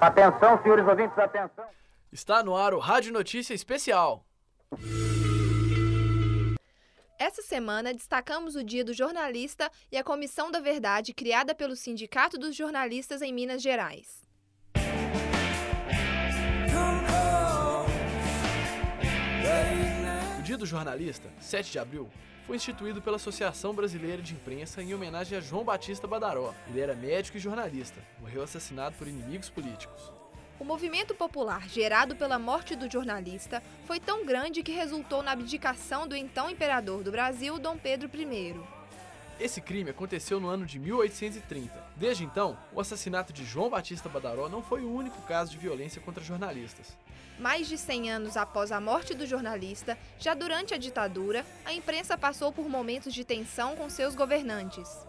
Atenção, senhores ouvintes, atenção. Está no ar o Rádio Notícia Especial. Essa semana destacamos o Dia do Jornalista e a Comissão da Verdade criada pelo Sindicato dos Jornalistas em Minas Gerais. Dia do Jornalista, 7 de abril, foi instituído pela Associação Brasileira de Imprensa em homenagem a João Batista Badaró. Ele era médico e jornalista, morreu assassinado por inimigos políticos. O movimento popular gerado pela morte do jornalista foi tão grande que resultou na abdicação do então imperador do Brasil, Dom Pedro I. Esse crime aconteceu no ano de 1830. Desde então, o assassinato de João Batista Badaró não foi o único caso de violência contra jornalistas. Mais de 100 anos após a morte do jornalista, já durante a ditadura, a imprensa passou por momentos de tensão com seus governantes.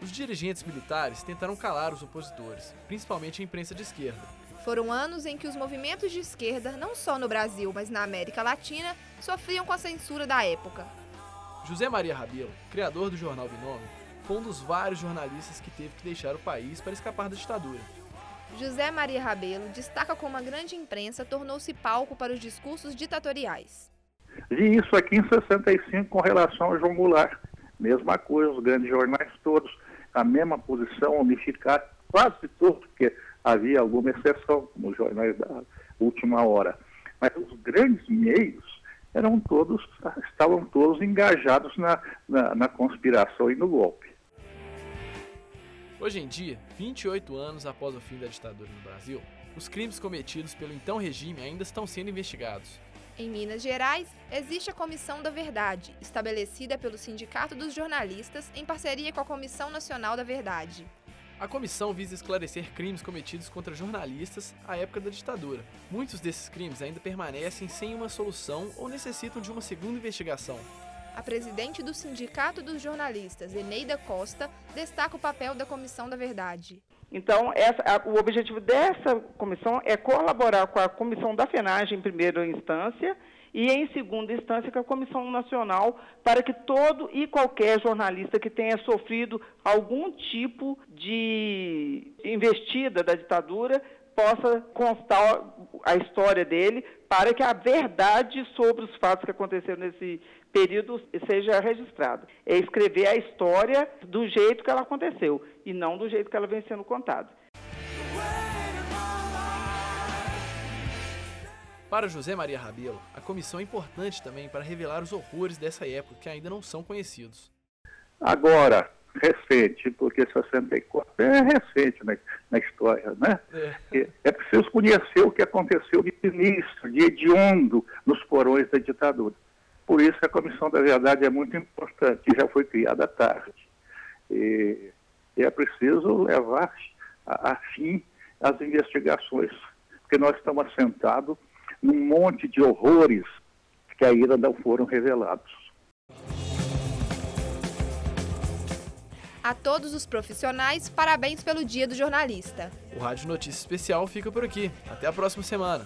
Os dirigentes militares tentaram calar os opositores, principalmente a imprensa de esquerda. Foram anos em que os movimentos de esquerda, não só no Brasil, mas na América Latina, sofriam com a censura da época. José Maria Rabelo, criador do jornal Binômio, foi um dos vários jornalistas que teve que deixar o país para escapar da ditadura. José Maria Rabelo destaca como a grande imprensa tornou-se palco para os discursos ditatoriais. Vi isso aqui em 65 com relação ao João Goulart. Mesma coisa, os grandes jornais todos, a mesma posição, unificar quase todos, porque havia alguma exceção nos jornais da última hora. Mas os grandes meios eram todos, estavam todos engajados na, na, na conspiração e no golpe. Hoje em dia, 28 anos após o fim da ditadura no Brasil, os crimes cometidos pelo então regime ainda estão sendo investigados. Em Minas Gerais, existe a Comissão da Verdade, estabelecida pelo Sindicato dos Jornalistas em parceria com a Comissão Nacional da Verdade. A comissão visa esclarecer crimes cometidos contra jornalistas à época da ditadura. Muitos desses crimes ainda permanecem sem uma solução ou necessitam de uma segunda investigação. A presidente do Sindicato dos Jornalistas, Eneida Costa, destaca o papel da Comissão da Verdade. Então, essa, a, o objetivo dessa comissão é colaborar com a Comissão da FENAGE em primeira instância e, em segunda instância, com a Comissão Nacional, para que todo e qualquer jornalista que tenha sofrido algum tipo de investida da ditadura possa constar a história dele para que a verdade sobre os fatos que aconteceram nesse período seja registrada. É escrever a história do jeito que ela aconteceu e não do jeito que ela vem sendo contada. Para José Maria Rabelo, a comissão é importante também para revelar os horrores dessa época que ainda não são conhecidos. Agora, recente, porque 64 é recente na, na história, né? É. é preciso conhecer o que aconteceu de sinistro, de hediondo nos porões da ditadura. Por isso a Comissão da Verdade é muito importante, já foi criada tarde. E, e é preciso levar a, a fim as investigações, porque nós estamos assentados num monte de horrores que ainda não foram revelados. A todos os profissionais, parabéns pelo Dia do Jornalista. O Rádio Notícia Especial fica por aqui. Até a próxima semana.